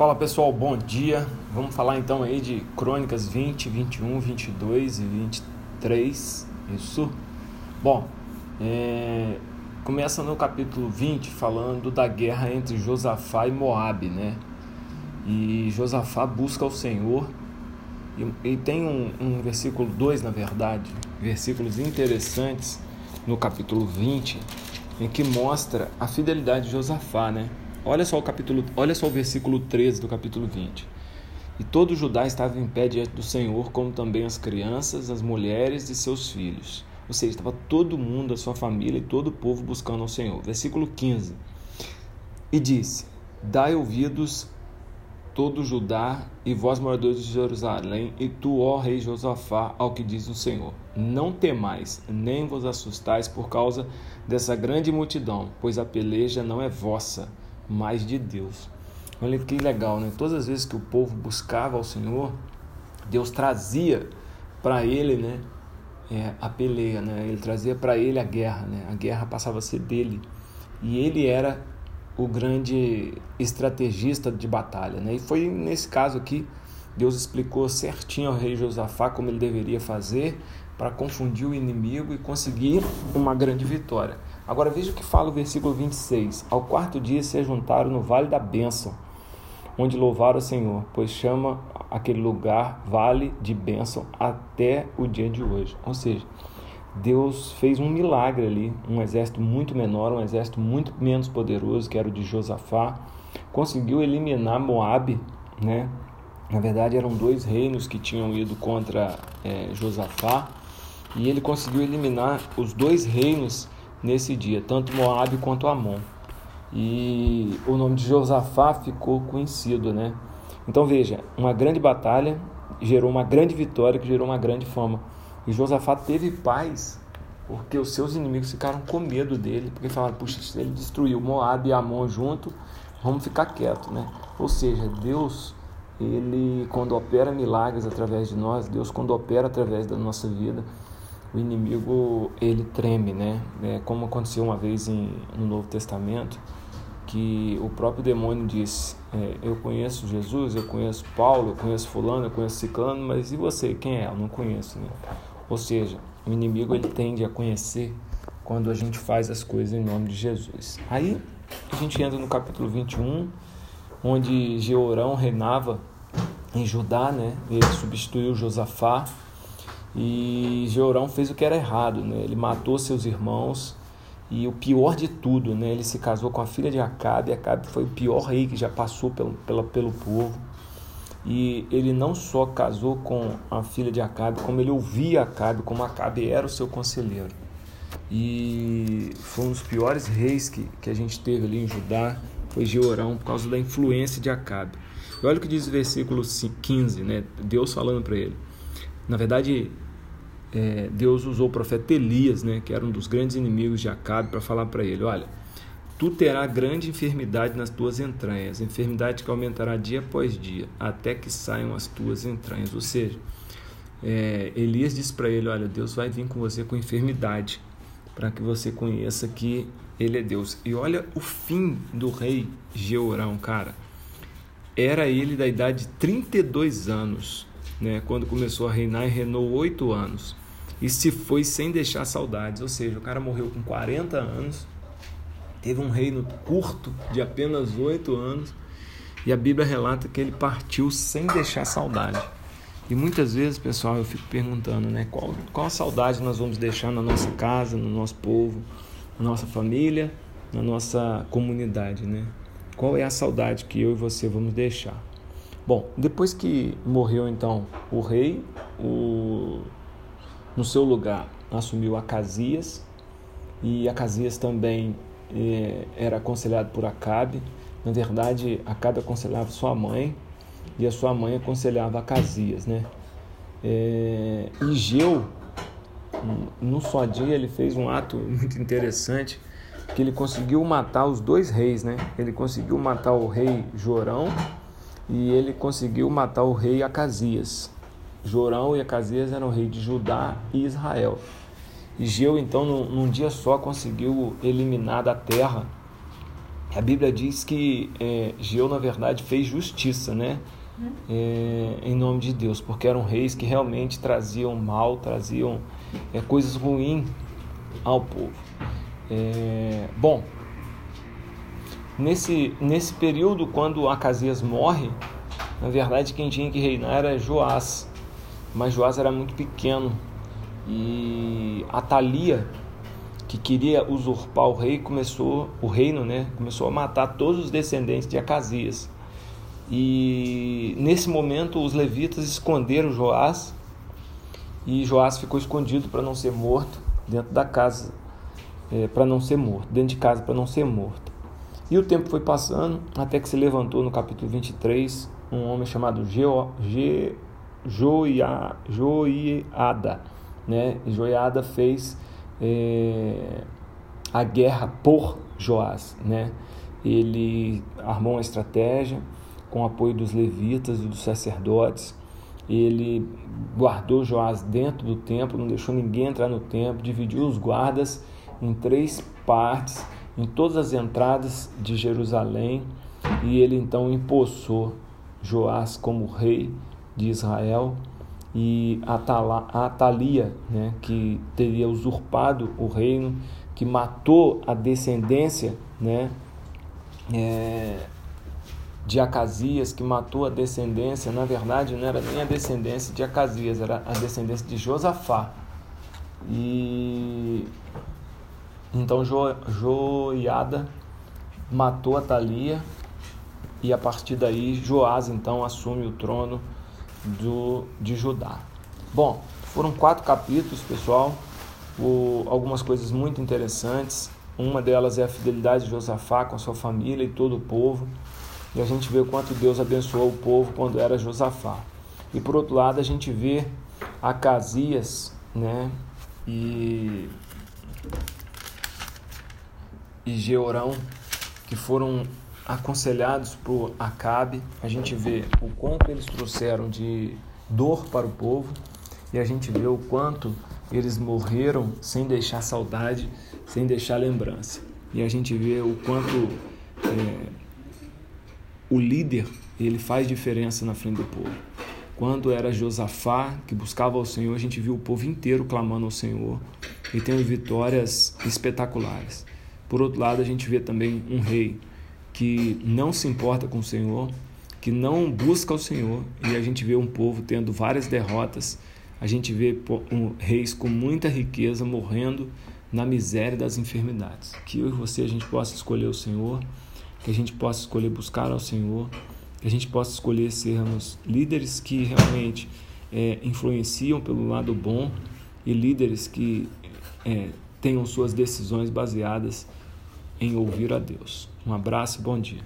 Fala pessoal, bom dia. Vamos falar então aí de Crônicas 20, 21, 22 e 23. Isso. Bom, é... começa no capítulo 20 falando da guerra entre Josafá e Moabe, né? E Josafá busca o Senhor. E, e tem um, um versículo 2, na verdade, versículos interessantes no capítulo 20, em que mostra a fidelidade de Josafá, né? Olha só o capítulo, olha só o versículo 13 do capítulo 20. E todo Judá estava em pé diante do Senhor, como também as crianças, as mulheres e seus filhos. Ou seja, estava todo mundo, a sua família e todo o povo buscando ao Senhor. Versículo 15. E disse: Dai ouvidos todo Judá e vós moradores de Jerusalém, e tu, ó rei Josafá, ao que diz o Senhor. Não temais, nem vos assustais por causa dessa grande multidão, pois a peleja não é vossa, mais de Deus. Olha que legal, né? Todas as vezes que o povo buscava ao Senhor, Deus trazia para ele, né, é, a peleia, né? Ele trazia para ele a guerra, né? A guerra passava a ser dele e ele era o grande estrategista de batalha, né? E foi nesse caso aqui Deus explicou certinho ao rei Josafá como ele deveria fazer para confundir o inimigo e conseguir uma grande vitória. Agora veja o que fala o versículo 26. Ao quarto dia se juntaram no vale da bênção, onde louvaram o Senhor, pois chama aquele lugar vale de bênção até o dia de hoje. Ou seja, Deus fez um milagre ali, um exército muito menor, um exército muito menos poderoso, que era o de Josafá, conseguiu eliminar Moabe, né? Na verdade, eram dois reinos que tinham ido contra é, Josafá, e ele conseguiu eliminar os dois reinos nesse dia, tanto Moabe quanto Amon. E o nome de Josafá ficou conhecido, né? Então veja, uma grande batalha gerou uma grande vitória que gerou uma grande fama. E Josafá teve paz porque os seus inimigos ficaram com medo dele, porque falaram, puxa, ele destruiu Moabe e Amon junto, vamos ficar quieto, né? Ou seja, Deus, ele quando opera milagres através de nós, Deus quando opera através da nossa vida, o inimigo ele treme, né? É como aconteceu uma vez em, no Novo Testamento, que o próprio demônio disse: é, Eu conheço Jesus, eu conheço Paulo, eu conheço Fulano, eu conheço Ciclano, mas e você? Quem é? Eu não conheço. Né? Ou seja, o inimigo ele tende a conhecer quando a gente faz as coisas em nome de Jesus. Aí a gente entra no capítulo 21, onde Jeorão reinava em Judá, né? Ele substituiu Josafá e Jeorão fez o que era errado, né? Ele matou seus irmãos e o pior de tudo, né? Ele se casou com a filha de Acabe. Acabe foi o pior rei que já passou pelo, pelo, pelo povo. E ele não só casou com a filha de Acabe, como ele ouvia Acabe, como Acabe era o seu conselheiro. E foi um dos piores reis que, que a gente teve ali em Judá, foi Jeorão, por causa da influência de Acabe. E olha o que diz o versículo 15, né? Deus falando para ele. Na verdade, é, Deus usou o profeta Elias, né, que era um dos grandes inimigos de Acabe, para falar para ele: Olha, tu terás grande enfermidade nas tuas entranhas, enfermidade que aumentará dia após dia, até que saiam as tuas entranhas. Ou seja, é, Elias disse para ele: Olha, Deus vai vir com você com enfermidade, para que você conheça que Ele é Deus. E olha o fim do rei Jeorão, cara. Era ele da idade de 32 anos né, quando começou a reinar, e reinou oito anos. E se foi sem deixar saudades, ou seja, o cara morreu com 40 anos, teve um reino curto de apenas oito anos, e a Bíblia relata que ele partiu sem deixar saudade. E muitas vezes, pessoal, eu fico perguntando, né, qual, qual saudade nós vamos deixar na nossa casa, no nosso povo, na nossa família, na nossa comunidade, né? Qual é a saudade que eu e você vamos deixar? Bom, depois que morreu então o rei, o... no seu lugar assumiu Acasias, e Acasias também eh, era aconselhado por Acabe. Na verdade, Acabe aconselhava sua mãe e a sua mãe aconselhava Acasias, né? É, e Geu, num só dia, ele fez um ato muito interessante, que ele conseguiu matar os dois reis, né? Ele conseguiu matar o rei Jorão e ele conseguiu matar o rei Acasias. Jorão e Acasias eram rei de Judá e Israel. E Geu, então, num, num dia só, conseguiu eliminar da terra A Bíblia diz que é, Geu, na verdade, fez justiça, né? É, em nome de Deus, porque eram reis que realmente traziam mal, traziam é, coisas ruins ao povo. É, bom, nesse, nesse período, quando Acasias morre, na verdade quem tinha que reinar era Joás, mas Joás era muito pequeno e Atalia, que queria usurpar o rei, começou o reino, né? Começou a matar todos os descendentes de Acasias. E nesse momento os levitas esconderam Joás e Joás ficou escondido para não ser morto dentro da casa, é, para não ser morto, dentro de casa para não ser morto. E o tempo foi passando até que se levantou no capítulo 23 um homem chamado Geo, Ge, Joia, Joiada, né? Joiada fez é, a guerra por Joás, né? Ele armou uma estratégia com o apoio dos levitas e dos sacerdotes. Ele guardou Joás dentro do templo, não deixou ninguém entrar no templo, dividiu os guardas em três partes, em todas as entradas de Jerusalém, e ele então empossou Joás como rei de Israel e Atalia, né, que teria usurpado o reino, que matou a descendência né, é, de Acasias, que matou a descendência, na verdade não era nem a descendência de Acasias, era a descendência de Josafá. E então jo, Joiada matou Atalia e a partir daí Joás então assume o trono do, de Judá. Bom, foram quatro capítulos, pessoal, o, algumas coisas muito interessantes. Uma delas é a fidelidade de Josafá com a sua família e todo o povo. E a gente vê o quanto Deus abençoou o povo quando era Josafá. E por outro lado, a gente vê Acasias, né? E, e Georão, que foram aconselhados por Acabe, a gente vê o quanto eles trouxeram de dor para o povo e a gente vê o quanto eles morreram sem deixar saudade, sem deixar lembrança. E a gente vê o quanto é, o líder ele faz diferença na frente do povo. Quando era Josafá que buscava ao Senhor, a gente viu o povo inteiro clamando ao Senhor e tendo vitórias espetaculares. Por outro lado, a gente vê também um rei que não se importa com o Senhor, que não busca o Senhor, e a gente vê um povo tendo várias derrotas, a gente vê reis com muita riqueza morrendo na miséria das enfermidades. Que eu e você a gente possa escolher o Senhor, que a gente possa escolher buscar ao Senhor, que a gente possa escolher sermos líderes que realmente é, influenciam pelo lado bom e líderes que é, tenham suas decisões baseadas em ouvir a Deus. Um abraço e bom dia.